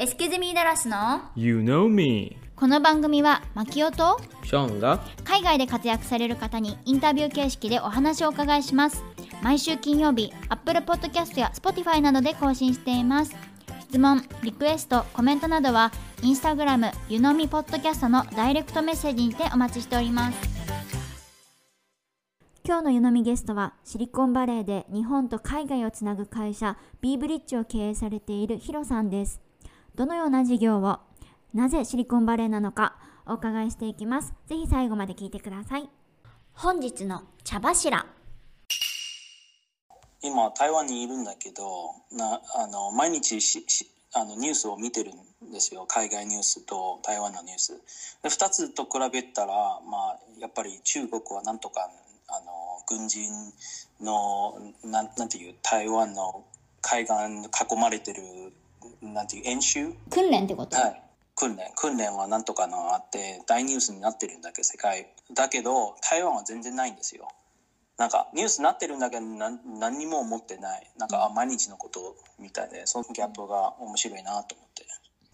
エスケゼミダラスの You know me. この番組はマキオとショーンが海外で活躍される方にインタビュー形式でお話をお伺いします。毎週金曜日 Apple Podcast や Spotify などで更新しています。質問リクエストコメントなどはインスタグラムゆのみポッドキャストのダイレクトメッセージにてお待ちしております。今日の湯飲みゲストはシリコンバレーで日本と海外をつなぐ会社 B ブリッジを経営されているヒロさんですどのような事業をなぜシリコンバレーなのかお伺いしていきます。ぜひ最後まで聞いてください。本日の茶柱。今台湾にいるんだけどなあの毎日ししあのニュースを見てるんですよ。海外ニュースと台湾のニュース。で2つと比べたら、まあ、やっぱり中国はなんとかあの軍人のなんなんていう台湾の海岸囲まれてるなんていう演習？訓練ってこと、はい、訓練。訓練はなんとかのあって大ニュースになってるんだけど世界。だけど台湾は全然ないんですよ。なんかニュースになってるんだけどなん何にも思ってない。なんかあ毎日のことみたいでそのギャップが面白いなと思って。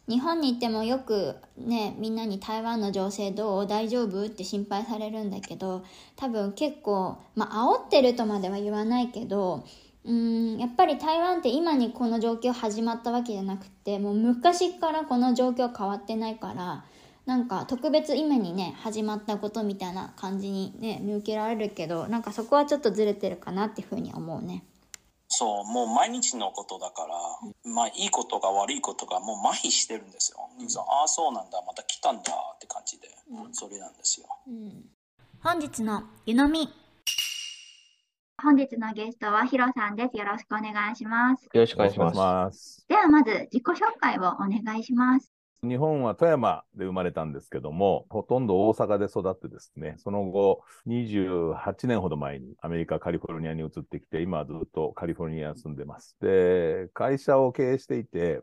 日本に行ってもよくねみんなに台湾の情勢どう？大丈夫？って心配されるんだけど多分結構まあ煽ってるとまでは言わないけどうんやっぱり台湾って今にこの状況始まったわけじゃなくてもう昔からこの状況変わってないからなんか特別今にね始まったことみたいな感じにね見受けられるけどなんかそこはちょっとずれてるかなっていうふうに思うね。そうもう毎日のことだから、まあいいことが悪いことがもう麻痺してるんですよ、ああそうなんだまた来たんだって感じで、それなんですよ。うん、本日の湯飲み本日のゲストはヒロさんですよろしくお願いしますよろしくお願いします。ではまず自己紹介をお願いします日本は富山で生まれたんですけども、ほとんど大阪で育ってですね、その後、28年ほど前にアメリカ、カリフォルニアに移ってきて、今はずっとカリフォルニアに住んでます。で、会社を経営していて、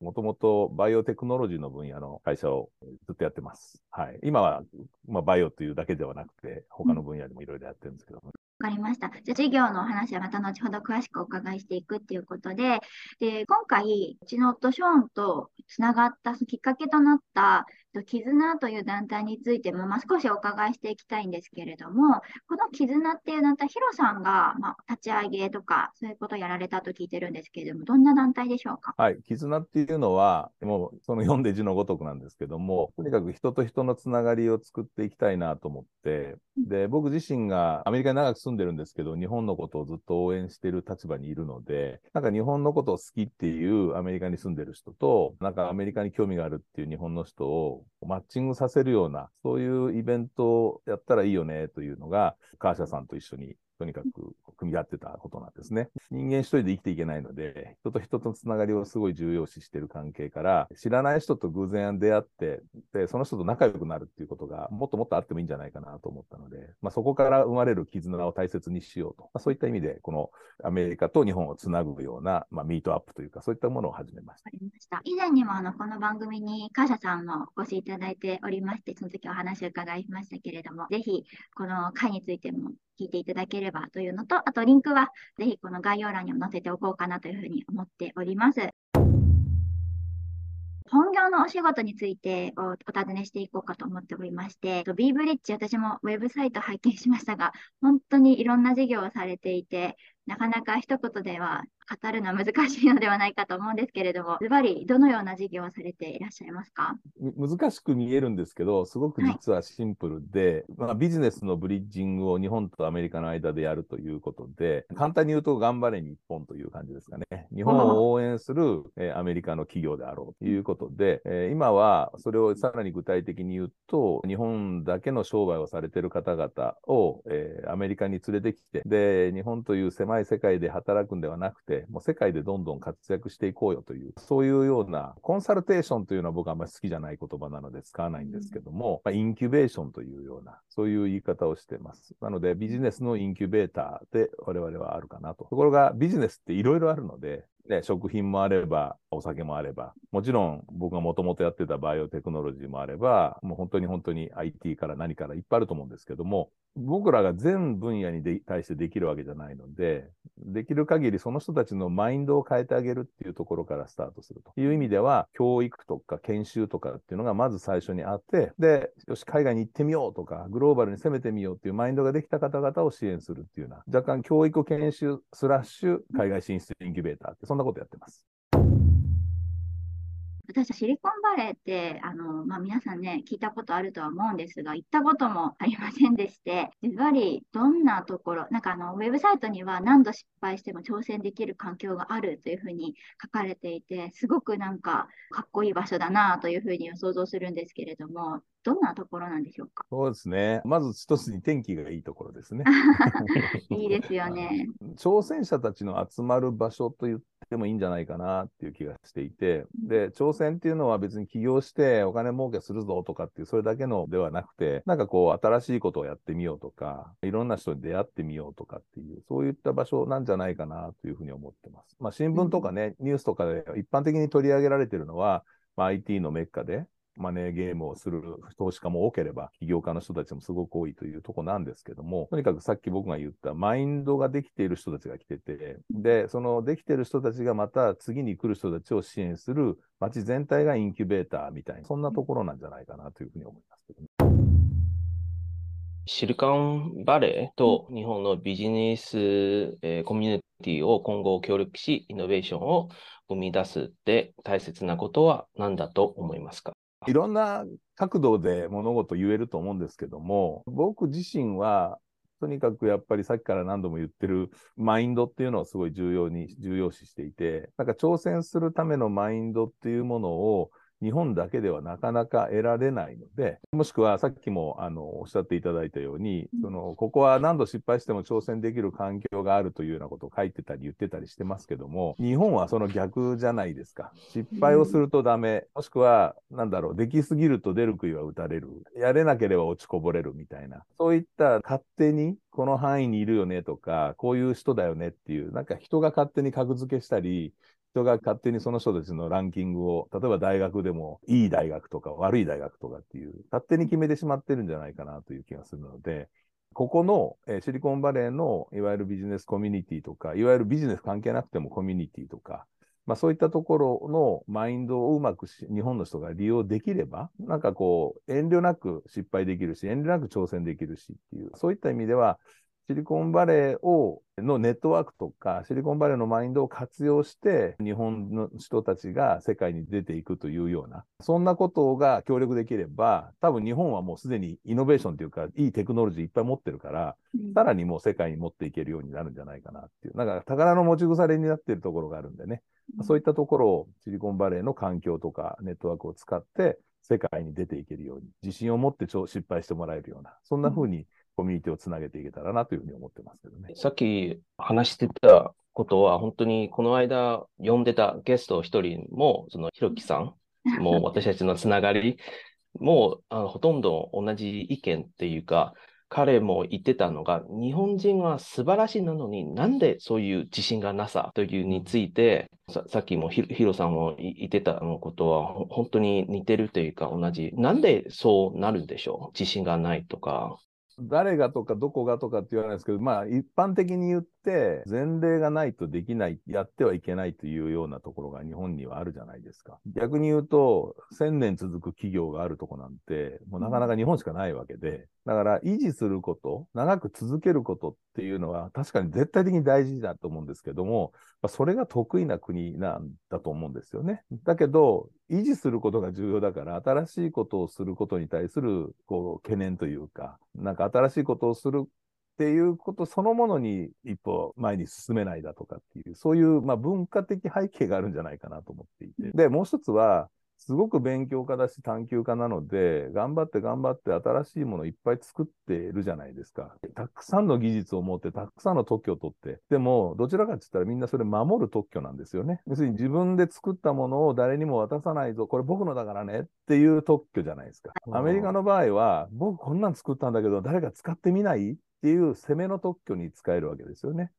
もともとバイオテクノロジーの分野の会社をずっとやってます。はい。今は、まあ、バイオというだけではなくて、他の分野でもいろいろやってるんですけども、わかりました。じゃあ、事業のお話はまた後ほど詳しくお伺いしていくっていうことで、で、今回、うちの夫ショーンとつながったきっかけとなった、と絆という団体についても、まあ、少しお伺いしていきたいんですけれども、この絆っていう団体、ヒロさんが、まあ、立ち上げとか、そういうことをやられたと聞いてるんですけれども、どんな団体でしょうか？はい。絆っていうのは、もうその読んで字のごとくなんですけども、とにかく人と人のつながりを作っていきたいなと思って、で、僕自身がアメリカに長く住んでるんですけど、日本のことをずっと応援している立場にいるので、なんか日本のことを好きっていうアメリカに住んでる人と、なんかアメリカに興味があるっていう日本の人をマッチングさせるような、そういうイベントをやったらいいよねというのが、カーシャさんと一緒にとにかく組み合ってたことなんですね。人間一人で生きていけないので、人と人とのつながりをすごい重要視してる関係から、知らない人と偶然出会って、で、その人と仲良くなるっていうことがもっともっとあってもいいんじゃないかなと思ったので、まあ、そこから生まれる絆を大切にしようと。まあ、そういった意味で、このアメリカと日本をつなぐような、まあ、ミートアップというか、そういったものを始めました。した。以前にもあのこの番組にカーシャさんもお越しいただいておりまして、その時お話を伺いましたけれども、ぜひこの会についても聞いていただければというのと、あとリンクはぜひこの概要欄にも載せておこうかなというふうに思っております。本業のお仕事についておお尋ねしていこうかと思っておりまして、B ブリッジ、私もウェブサイト拝見しましたが、本当にいろんな事業をされていて、なかなか一言では語るのは難しいのではないかと思うんですけれども、ズバリどのような事業をされていらっしゃいますか？難しく見えるんですけど、すごく実はシンプルで、まあ、ビジネスのブリッジングを日本とアメリカの間でやるということで、簡単に言うと頑張れ日本という感じですかね。日本を応援する、えーアメリカの企業であろうということで、えー今はそれをさらに具体的に言うと、日本だけの商売をされている方々を、えーアメリカに連れてきて、で、日本という狭い世界で働くんではなくて、もう世界でどんどん活躍していこうよという、そういうような、コンサルテーションというのは僕はあんまり好きじゃない言葉なので使わないんですけども、まあ、インキュベーションというような、そういう言い方をしてます。なので、ビジネスのインキュベーターで我々はあるかなと。ところが、ビジネスっていろいろあるので、ね、食品もあれば、お酒もあれば、もちろん僕がもともとやってたバイオテクノロジーもあれば、もう本当に本当に IT から何からいっぱいあると思うんですけども、僕らが全分野に対してできるわけじゃないので、できる限りその人たちのマインドを変えてあげるっていうところからスタートすると。いう意味では、教育とか研修とかっていうのがまず最初にあって、で、よし、海外に行ってみようとか、グローバルに攻めてみようっていうマインドができた方々を支援するっていうような、若干教育研修スラッシュ海外進出インキュベーターって、そんなことやってます。私はシリコンバレーって、あの、まあ、皆さんね、聞いたことあるとは思うんですが、行ったこともありませんでして、ずばりどんなところ、なんかあの、ウェブサイトには何度失敗しても挑戦できる環境があるというふうに書かれていて、すごくなんかかっこいい場所だなというふうに想像するんですけれども、どんなところなんでしょうか？そうですね。まず一つに天気がいいところですね。いいですよね。挑戦者たちの集まる場所と言ってもいいんじゃないかなっていう気がしていて、で、挑戦っていうのは別に起業してお金儲けするぞとかっていう、それだけのではなくて、なんかこう、新しいことをやってみようとか、いろんな人に出会ってみようとかっていう、そういった場所なんじゃないかなというふうに思ってます。まあ、新聞とかね、ニュースとかで一般的に取り上げられてるのは、まあ、IT のメッカで、マネーゲームをする投資家も多ければ、起業家の人たちもすごく多いというとこなんですけども、とにかくさっき僕が言ったマインドができている人たちが来てて、で、そのできている人たちがまた次に来る人たちを支援する街全体がインキュベーターみたいな、そんなところなんじゃないかなというふうに思いますけどね。シリカンバレーと日本のビジネス、えー、コミュニティを今後協力し、イノベーションを生み出すって大切なことは何だと思いますか？いろんな角度で物事言えると思うんですけども、僕自身は、とにかくやっぱりさっきから何度も言ってるマインドっていうのをすごい重要に、重要視していて、なんか挑戦するためのマインドっていうものを日本だけではなかなか得られないので、もしくはさっきもあのおっしゃっていただいたように、そのここは何度失敗しても挑戦できる環境があるというようなことを書いてたり言ってたりしてますけども、日本はその逆じゃないですか。失敗をするとダメ、もしくは、なんだろう、できすぎると出る杭は打たれる、やれなければ落ちこぼれるみたいな、そういった勝手にこの範囲にいるよねとか、こういう人だよねっていう、なんか人が勝手に格付けしたり、人が勝手にその人たちのランキングを、例えば大学でもいい大学とか悪い大学とかっていう、勝手に決めてしまってるんじゃないかなという気がするので、ここの、えー、シリコンバレーのいわゆるビジネスコミュニティとか、いわゆるビジネス関係なくてもコミュニティとか、まあそういったところのマインドをうまく日本の人が利用できれば、なんかこう、遠慮なく失敗できるし、遠慮なく挑戦できるしっていう、そういった意味では、シリコンバレーをのネットワークとか、シリコンバレーのマインドを活用して、日本の人たちが世界に出ていくというような、そんなことが協力できれば、多分日本はもうすでにイノベーションというか、いいテクノロジーいっぱい持ってるから、さらにもう世界に持っていけるようになるんじゃないかなっていう、なんか宝の持ち腐れになっているところがあるんでね、そういったところをシリコンバレーの環境とかネットワークを使って、世界に出ていけるように、自信を持って失敗してもらえるような、そんな風にコミュニティをつなげていけたらなというふうに思ってますけどね。さっき話してたことは、本当にこの間呼んでたゲスト一人も、そのひろきさん も私たちのつながりもあのほとんど同じ意見っていうか、彼も言ってたのが、日本人は素晴らしいなのになんでそういう自信がなさというについて、ささっきもヒロさんも言ってたのことは本当に似てるというか同じ。なんでそうなるんでしょう？自信がないとか。誰がとかどこがとかって言わないですけど、まあ一般的に言って、前例がないとできない、やってはいけないというようなところが日本にはあるじゃないですか。逆に言うと、1000年続く企業があるとこなんて、もうなかなか日本しかないわけで、だから維持すること、長く続けることっていうのは確かに絶対的に大事だと思うんですけども、それが得意な国なんだと思うんですよね。だけど、維持することが重要だから、新しいことをすることに対するこう懸念というか、なんか新しいことをするっていうことそのものに一歩前に進めないだとかっていう、そういうまあ文化的背景があるんじゃないかなと思っていて。で、もう一つは、すごく勉強家だし探求家なので、頑張って頑張って新しいものをいっぱい作ってるじゃないですか。たくさんの技術を持って、たくさんの特許を取って。でも、どちらかって言ったらみんなそれ守る特許なんですよね。要するに自分で作ったものを誰にも渡さないぞ。これ僕のだからねっていう特許じゃないですか。アメリカの場合は、僕こんなん作ったんだけど、誰か使ってみない？っていう攻めの特許に使えるわけですよね。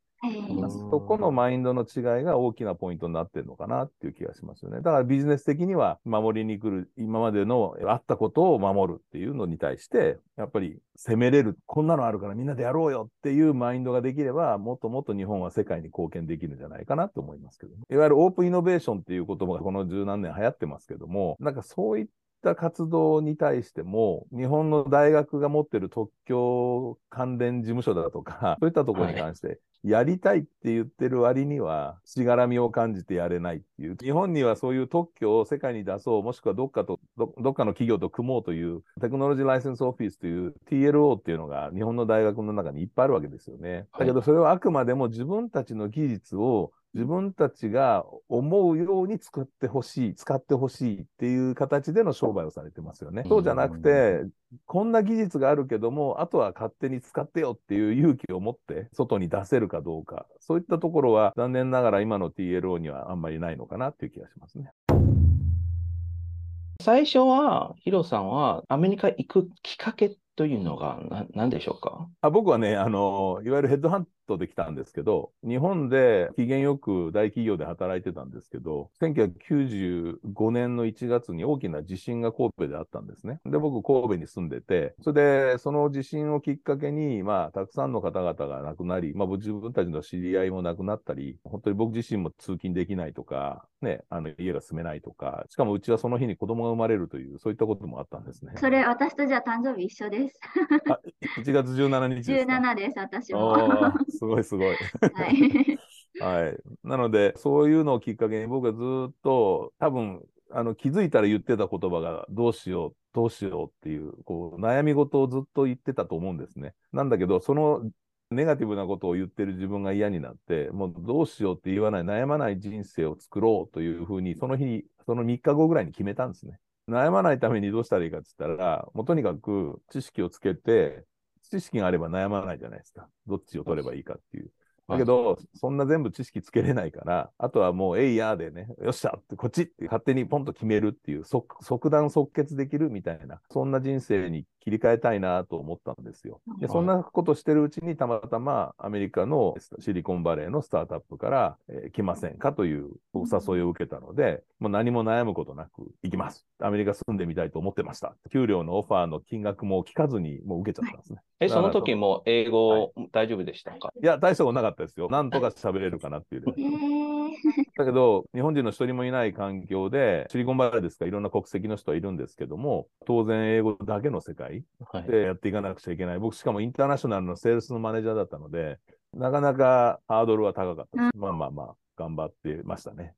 そこのマインドの違いが大きなポイントになってるのかなっていう気がしますよね。だからビジネス的には守りに来る、今までのあったことを守るっていうのに対して、やっぱり攻めれる、こんなのあるからみんなでやろうよっていうマインドができれば、もっともっと日本は世界に貢献できるんじゃないかなと思いますけど、ね、いわゆるオープンイノベーションっていう言葉がこの十何年流行ってますけども、なんかそういった活動に対しても、日本の大学が持ってる特許関連事務所だとか、そういったところに関して、やりたいって言ってる割には、しがらみを感じてやれないっていう。日本にはそういう特許を世界に出そう、もしくはどっかと、どどっかの企業と組もうという、テクノロジーライセンスオフィスという TLO っていうのが日本の大学の中にいっぱいあるわけですよね。だけどそれはあくまでも自分たちの技術を自分たちが思うように使ってほしい、使ってほしいっていう形での商売をされてますよね。そうじゃなくて、こんな技術があるけども、あとは勝手に使ってよっていう勇気を持って外に出せるかどうか、そういったところは残念ながら今の TLO にはあんまりないのかなっていう気がしますね。最初は、ヒロさんはアメリカ行くきっかけというのがな何でしょうか？あ僕はねあの、いわゆるヘッドハントで来たんですけど、日本で機嫌よく大企業で働いてたんですけど、1995年の1月に大きな地震が神戸であったんですね。で、僕、神戸に住んでて、それで、その地震をきっかけに、まあ、たくさんの方々が亡くなり、まあ、自分たちの知り合いも亡くなったり、本当に僕自身も通勤できないとか、ね、あの家が住めないとか、しかもうちはその日に子供が生まれるという、そういったこともあったんですね。それ、私とじゃあ誕生日一緒です。あ1月17日ですか？17です、私も。すごいすごい。はい。はい。なので、そういうのをきっかけに僕はずっと、多分、あの、気づいたら言ってた言葉が、どうしよう、どうしようっていう、こう、悩み事をずっと言ってたと思うんですね。なんだけど、その、ネガティブなことを言ってる自分が嫌になって、もうどうしようって言わない、悩まない人生を作ろうというふうに、その日に、その3日後ぐらいに決めたんですね。悩まないためにどうしたらいいかって言ったら、もうとにかく知識をつけて、知識があれば悩まないじゃないですか。どっちを取ればいいかっていう。だけど、そんな全部知識つけれないから、あとはもう、えいやーでね、よっしゃって、こっちって勝手にポンと決めるっていう、即即断即決できるみたいな、そんな人生に切り替えたいなと思ったんですよ。で、そんなことしてるうちに、たまたまアメリカのシリコンバレーのスタートアップから、えー来ませんかというお誘いを受けたので、もう何も悩むことなく行きます。アメリカ住んでみたいと思ってました。給料のオファーの金額も聞かずにもう受けちゃったんですね。え、その時も英は語大丈夫でしたか？いや、大したことなかったですよ。なんとか喋れるかなっていうだけど、日本人の一人もいない環境で、シリコンバレーですからいろんな国籍の人はいるんですけども、当然英語だけの世界はい。でやっていかなくちゃいけない。僕しかもインターナショナルのセールスのマネージャーだったので、なかなかハードルは高かったです。まあまあまあ、頑張ってましたね。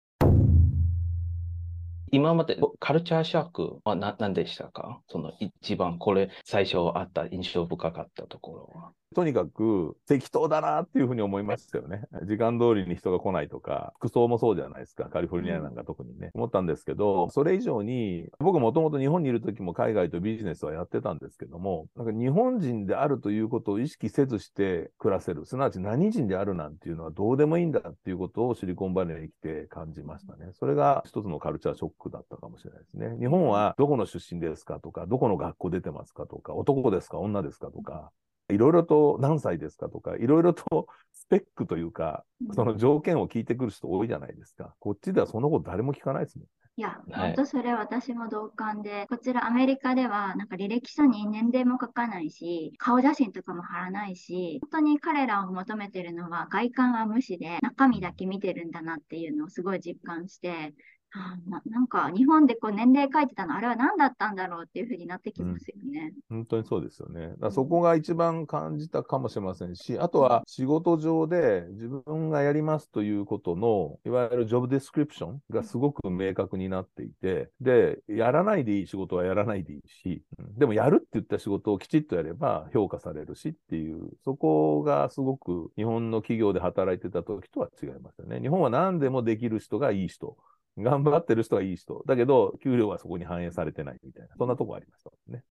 今までカルチャーショックは何何でしたか？その一番これ最初あった印象深かったところは。とにかく適当だなっていうふうに思いましたよね。時間通りに人が来ないとか、服装もそうじゃないですか。カリフォルニアなんか特にね。思ったんですけど、それ以上に、僕もともと日本にいる時も海外とビジネスはやってたんですけども、なんか日本人であるということを意識せずして暮らせる。すなわち何人であるなんていうのはどうでもいいんだっていうことをシリコンバレーに来て感じましたね。それが一つのカルチャーショックだったかもしれないですね。日本はどこの出身ですかとか、どこの学校出てますかとか、男ですか女ですかとか、いろいろと何歳ですかとか、いろいろとスペックというか、その条件を聞いてくる人多いじゃないですか。こっちではそのこと誰も聞かないですもん。いや、はい本当それ私も同感で、こちらアメリカではなんか履歴書に年齢も書かないし、顔写真とかも貼らないし、本当に彼らを求めてるのは外観は無視で中身だけ見てるんだなっていうのをすごい実感して、あななんか日本でこう年齢書いてたのあれは何だったんだろうっていうふうになってきますよね。本当にそうですよね。だそこが一番感じたかもしれませんし、あとは仕事上で自分がやりますということの、いわゆるジョブディスクリプションがすごく明確になっていて、で、やらないでいい仕事はやらないでいいし、うんでもやるって言った仕事をきちっとやれば評価されるしっていう、そこがすごく日本の企業で働いてた時とは違いますよね。日本は何でもできる人がいい人。頑張ってる人がいい人。だけど、給料はそこに反映されてないみたいな、そんなとこありましたね。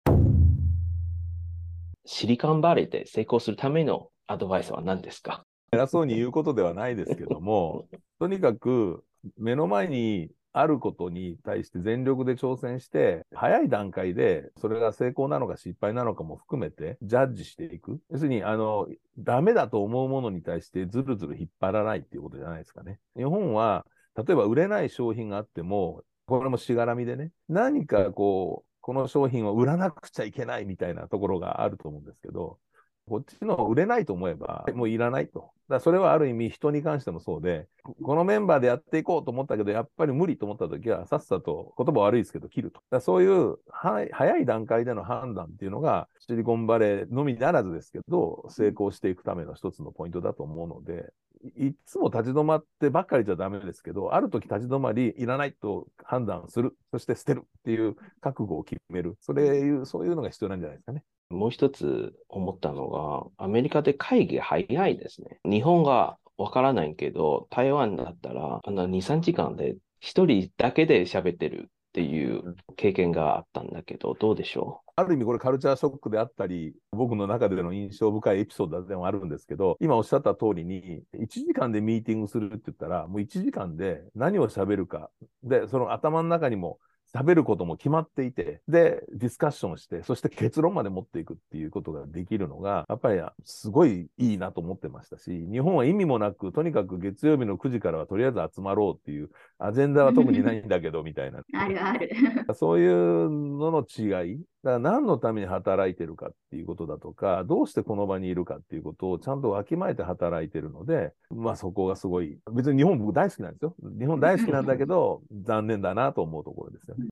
シリコンバレーで成功するためのアドバイスは何ですか？偉そうに言うことではないですけども、とにかく目の前にあることに対して全力で挑戦して、早い段階でそれが成功なのか失敗なのかも含めてジャッジしていく。要するに、あの、ダメだと思うものに対してずるずる引っ張らないっていうことじゃないですかね。日本は、例えば売れない商品があっても、これもしがらみでね、何かこう、この商品を売らなくちゃいけないみたいなところがあると思うんですけど、こっちの売れないと思えば、もういらないと。だそれはある意味人に関してもそうで、このメンバーでやっていこうと思ったけど、やっぱり無理と思った時は、さっさと言葉悪いですけど切ると。だそういうは早い段階での判断っていうのが、シリコンバレーのみならずですけど、成功していくための一つのポイントだと思うので、いつも立ち止まってばっかりじゃダメですけど、ある時立ち止まり、いらないと判断する、そして捨てるっていう覚悟を決める。それ、そういうのが必要なんじゃないですかね。もう一つ思ったのが、アメリカで会議早いですね。日本がわからないけど、台湾だったら、あの2、3時間で一人だけで喋ってるっていう経験があったんだけど、どうでしょある意味これカルチャーショックであったり、僕の中での印象深いエピソードでもあるんですけど、今おっしゃった通りに、1時間でミーティングするって言ったら、もう1時間で何を喋るか。で、その頭の中にも喋ることも決まっていて、で、ディスカッションして、そして結論まで持っていくっていうことができるのが、やっぱりすごいいいなと思ってましたし、日本は意味もなく、とにかく月曜日の9時からはとりあえず集まろうっていう、アジェンダは特にないんだけど、みたいな。あるある。そういうのの違い。だから何のために働いてるかっていうことだとか、どうしてこの場にいるかっていうことをちゃんとわきまえて働いてるので、まあそこがすごい、別に日本僕大好きなんですよ。日本大好きなんだけど、残念だなと思うところですよね。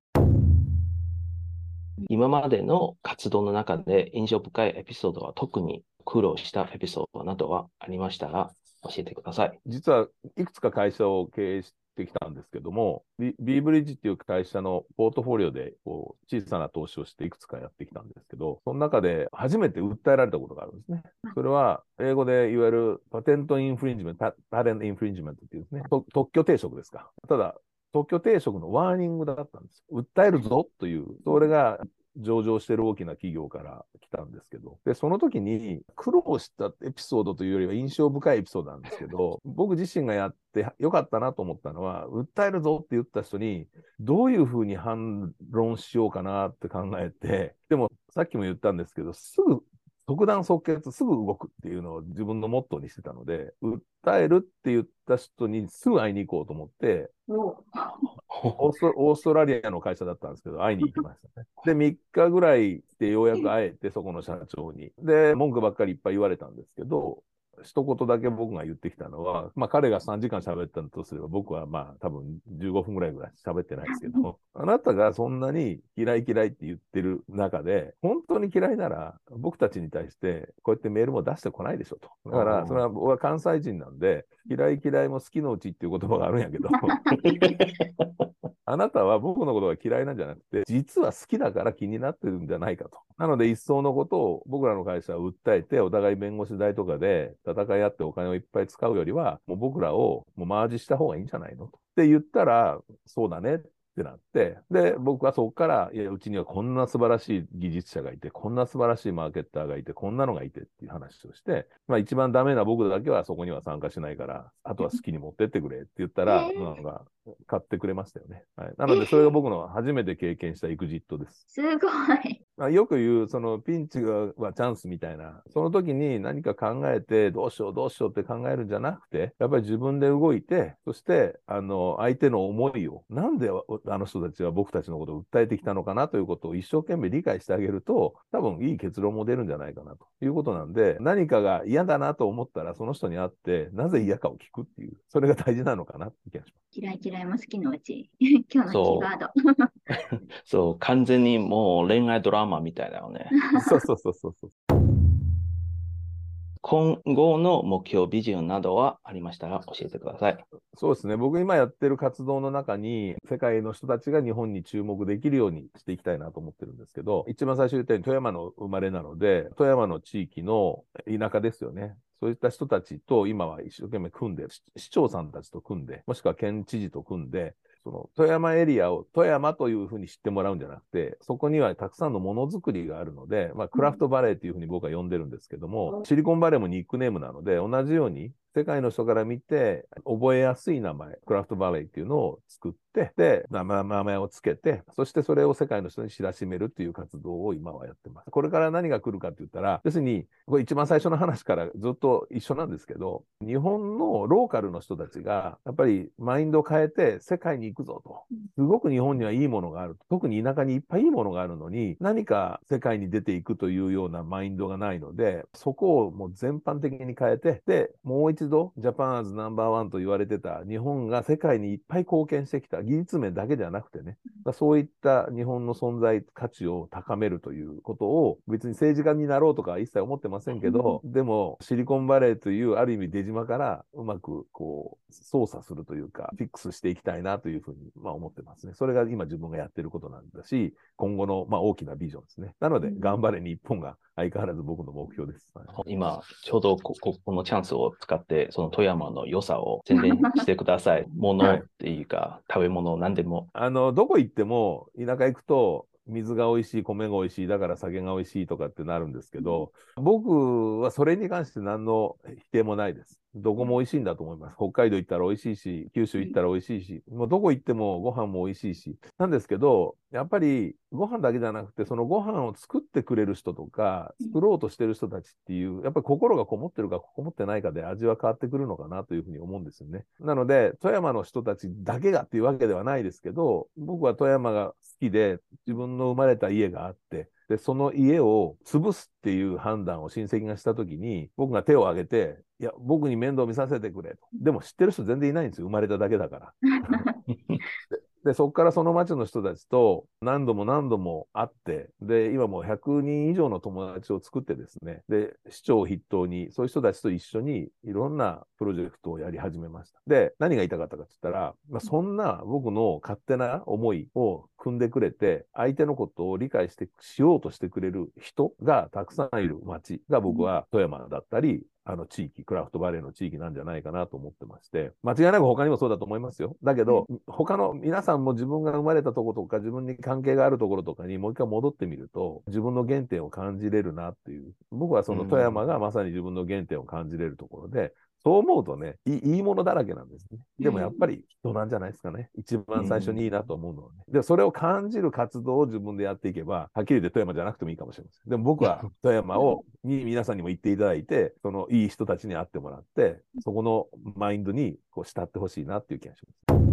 う今までの活動の中で印象深いエピソードは特に苦労したエピソードなどはありましたら教えてください。実はいくつか会社を経営してきたんですけども、ビビーブリッジっていう会社のポートフォリオでこう小さな投資をしていくつかやってきたんですけど、その中で初めて訴えられたことがあるんですね。それは英語でいわゆる patent infringement、patent infringement っていうですね、と特許抵触ですか。ただ、特許抵触のワーニングだったんです。訴えるぞという、それが上場してる大きな企業から来たんですけど、で、その時に苦労したエピソードというよりは印象深いエピソードなんですけど、僕自身がやってよかったなと思ったのは、訴えるぞって言った人に、どういうふうに反論しようかなって考えて、でもさっきも言ったんですけど、すぐ即断即決すぐ動くっていうのを自分のモットーにしてたので、訴えるって言った人にすぐ会いに行こうと思って、オースト オーストラリアの会社だったんですけど、会いに行きましたね。で、3日ぐらいでようやく会えて、そこの社長に。で、文句ばっかりいっぱい言われたんですけど、一言だけ僕が言ってきたのは、まあ彼が3時間喋ったとすれば、僕はまあ多分15分ぐらいぐらい喋ってないですけど、あなたがそんなに嫌い嫌いって言ってる中で、本当に嫌いなら僕たちに対してこうやってメールも出してこないでしょと。だから、それは僕は関西人なんで、嫌い嫌いも好きのうちっていう言葉があるんやけど、あなたは僕のことが嫌いなんじゃなくて、実は好きだから気になってるんじゃないかと。なので、一層のことを僕らの会社は訴えて、お互い弁護士代とかで戦い合ってお金をいっぱい使うよりは、もう僕らをもうマージした方がいいんじゃないの？と。って言ったら、そうだねってなって、で、僕はそこから、いや、うちにはこんな素晴らしい技術者がいて、こんな素晴らしいマーケッターがいて、こんなのがいてっていう話をして、まあ一番ダメな僕だけはそこには参加しないから、あとは好きに持ってってくれって言ったら、えーなんか、買ってくれましたよね。はい。なので、それが僕の初めて経験したエクジットです。すごい。まあ、よく言う、そのピンチがはチャンスみたいな、その時に何か考えて、どうしようどうしようって考えるんじゃなくて、やっぱり自分で動いて、そして、あの、相手の思いを、なんであの人たちは僕たちのことを訴えてきたのかなということを一生懸命理解してあげると、多分いい結論も出るんじゃないかなということなんで、何かが嫌だなと思ったら、その人に会って、なぜ嫌かを聞くっていう、それが大事なのかなって気がします。嫌い嫌いも好きのうち。今日のキーワード。そう、完全にもう恋愛ドラマみたいだよね。そうそうそうそうそう。今後の目標、ビジョンなどはありましたら教えてください。そうですね。僕今やってる活動の中に、世界の人たちが日本に注目できるようにしていきたいなと思ってるんですけど、一番最初に言ったように富山の生まれなので、富山の地域の田舎ですよね。そういった人たちと今は一生懸命組んで、市市長さんたちと組んで、もしくは県知事と組んで、その富山エリアを富山というふうに知ってもらうんじゃなくて、そこにはたくさんのものづくりがあるので、まあ、クラフトバレーというふうに僕は呼んでるんですけども、シリコンバレーもニックネームなので、同じように世界の人から見て覚えやすい名前、クラフトバレーっていうのを作って、で、名前をつけて、そしてそれを世界の人に知らしめるっていう活動を今はやってます。これから何が来るかって言ったら、要するに、これ一番最初の話からずっと一緒なんですけど、日本のローカルの人たちが、やっぱりマインドを変えて世界に行くぞと。すごく日本にはいいものがある。特に田舎にいっぱいいいものがあるのに、何か世界に出ていくというようなマインドがないので、そこをもう全般的に変えて、で、もう一度度、ジャパンアーズナンバーワンと言われてた日本が世界にいっぱい貢献してきた技術面だけじゃなくてね、そういった日本の存在価値を高めるということを、別に政治家になろうとか一切思ってませんけど、でもシリコンバレーというある意味出島からうまくこう操作するというか、フィックスしていきたいなというふうにまあ思ってますね。それが今自分がやってることなんだし、今後のまあ大きなビジョンですね。なので、頑張れ日本が相変わらず僕の目標です。今、ちょうどここのチャンスを使って、その富山の良さを宣伝してください。ものっていうか、はい、食べ物、何でも。あの、どこ行っても、田舎行くと、水が美味しい、米が美味しい、だから酒が美味しいとかってなるんですけど、僕はそれに関して何の否定もないです。どこも美味しいんだと思います。北海道行ったら美味しいし、九州行ったら美味しいし、もうどこ行ってもご飯も美味しいし。なんですけど、やっぱりご飯だけじゃなくて、そのご飯を作ってくれる人とか、作ろうとしてる人たちっていう、やっぱり心がこもってるかこもってないかで味は変わってくるのかなというふうに思うんですよね。なので、富山の人たちだけがっていうわけではないですけど、僕は富山が好きで、自分の生まれた家があって、で、その家を潰すっていう判断を親戚がしたときに、僕が手を挙げて、いや、僕に面倒見させてくれと。でも知ってる人全然いないんですよ。生まれただけだから。で、そこからその町の人たちと何度も何度も会って、で、今もう100人以上の友達を作ってですね、で、市長を筆頭に、そういう人たちと一緒にいろんなプロジェクトをやり始めました。で、何が言いたかったかって言ったら、まあ、そんな僕の勝手な思いを組んでくれて、相手のことを理解してしようとしてくれる人がたくさんいる町が僕は富山だったり、あの地域、クラフトバレーの地域なんじゃないかなと思ってまして、間違いなく他にもそうだと思いますよ。だけど、うん、他の皆さんも自分が生まれたとことか、自分に関係があるところとかにもう一回戻ってみると、自分の原点を感じれるなっていう。僕はその富山がまさに自分の原点を感じれるところで、そう思うとねい、いいものだらけなんですね。でもやっぱり人なんじゃないですかね。一番最初にいいなと思うのはね。で、それを感じる活動を自分でやっていけば、はっきり言って富山じゃなくてもいいかもしれません。でも僕は富山を、に皆さんにも言っていただいて、そのいい人たちに会ってもらって、そこのマインドにこう慕ってほしいなっていう気がします。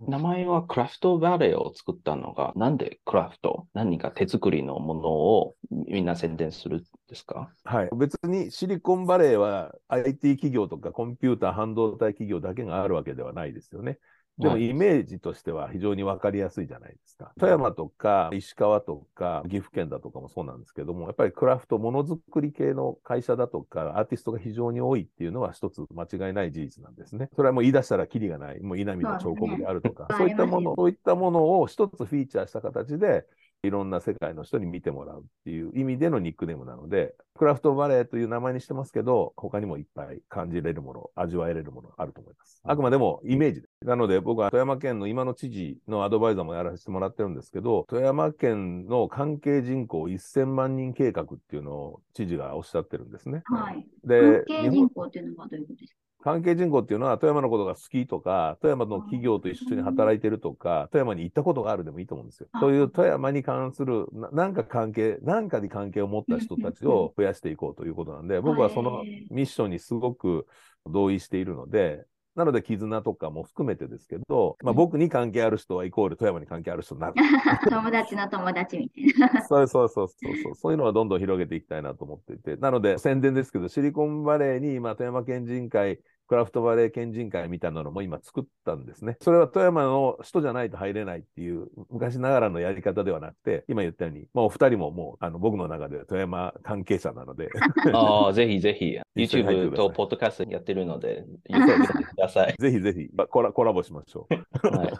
名前はクラフトバレーを作ったのが、なんでクラフト？何か手作りのものをみんな宣伝するんですか？はい。別にシリコンバレーは IT 企業とかコンピューター、半導体企業だけがあるわけではないですよね。でもイメージとしては非常に分かりやすいじゃないですか。富山とか石川とか岐阜県だとかもそうなんですけども、やっぱりクラフト、ものづくり系の会社だとかアーティストが非常に多いっていうのは一つ間違いない事実なんですね。それはもう言い出したらキリがない、もう稲見の彫刻であるとか、そう、ね,、いったもの、そういったものを一つフィーチャーした形で、いろんな世界の人に見てもらうっていう意味でのニックネームなので、クラフトバレーという名前にしてますけど、他にもいっぱい感じれるもの、味わえれるものあると思います。あくまでもイメージなので僕は富山県の今の知事のアドバイザーもやらせてもらってるんですけど、富山県の関係人口1000万人計画っていうのを知事がおっしゃってるんですね。はい。で、関係人口っていうのはどういうことですか？関係人口っていうのは、富山のことが好きとか、富山の企業と一緒に働いてるとか、富山に行ったことがあるでもいいと思うんですよ。そういう富山に関する、なんか関係、なんかに関係を持った人たちを増やしていこうということなんで、僕はそのミッションにすごく同意しているので、なので、絆とかも含めてですけど、まあ、僕に関係ある人はイコール富山に関係ある人になる。友達の友達みたいな。そうそうそうそうそう。そういうのはどんどん広げていきたいなと思っていて。なので、宣伝ですけど、シリコンバレーに今、富山県人会クラフトバレー県人会みたいなのも今作ったんですね。それは富山の人じゃないと入れないっていう昔ながらのやり方ではなくて、今言ったように、まあ、お二人ももうあの僕の中で富山関係者なので。ああ、ぜひぜひ、YouTube とポッドキャストやってるので、言ってください。ぜひぜひコラコラボしましょう。はい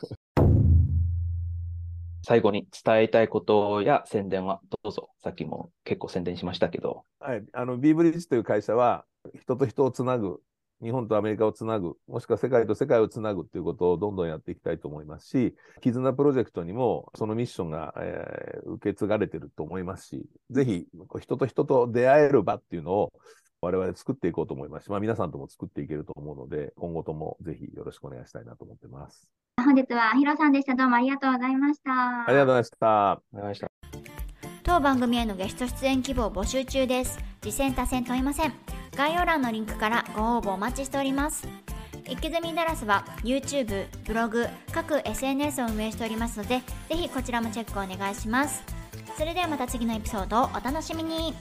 最後に伝えたいことや宣伝はどうぞ。さっきも結構宣伝しましたけど。はい。あの、ビーブリッジという会社は、人と人をつなぐ日本とアメリカをつなぐ、もしくは世界と世界をつなぐっていうことをどんどんやっていきたいと思いますし、絆プロジェクトにもそのミッションが、えー、受け継がれてると思いますし、ぜひ人と人と出会える場っていうのを我々作っていこうと思いますし、まあ、皆さんとも作っていけると思うので、今後ともぜひよろしくお願いしたいなと思ってます。本日はヒロさんでした。どうもありがとうございました。ありがとうございました。お願いします。当番組へのゲスト出演希望募集中です。次戦多戦問いません。概要欄のリンクからご応募お待ちしております。イッキズミダラスは YouTube、ブログ、各 SNS を運営しておりますので、ぜひこちらもチェックお願いします。それではまた次のエピソードをお楽しみに。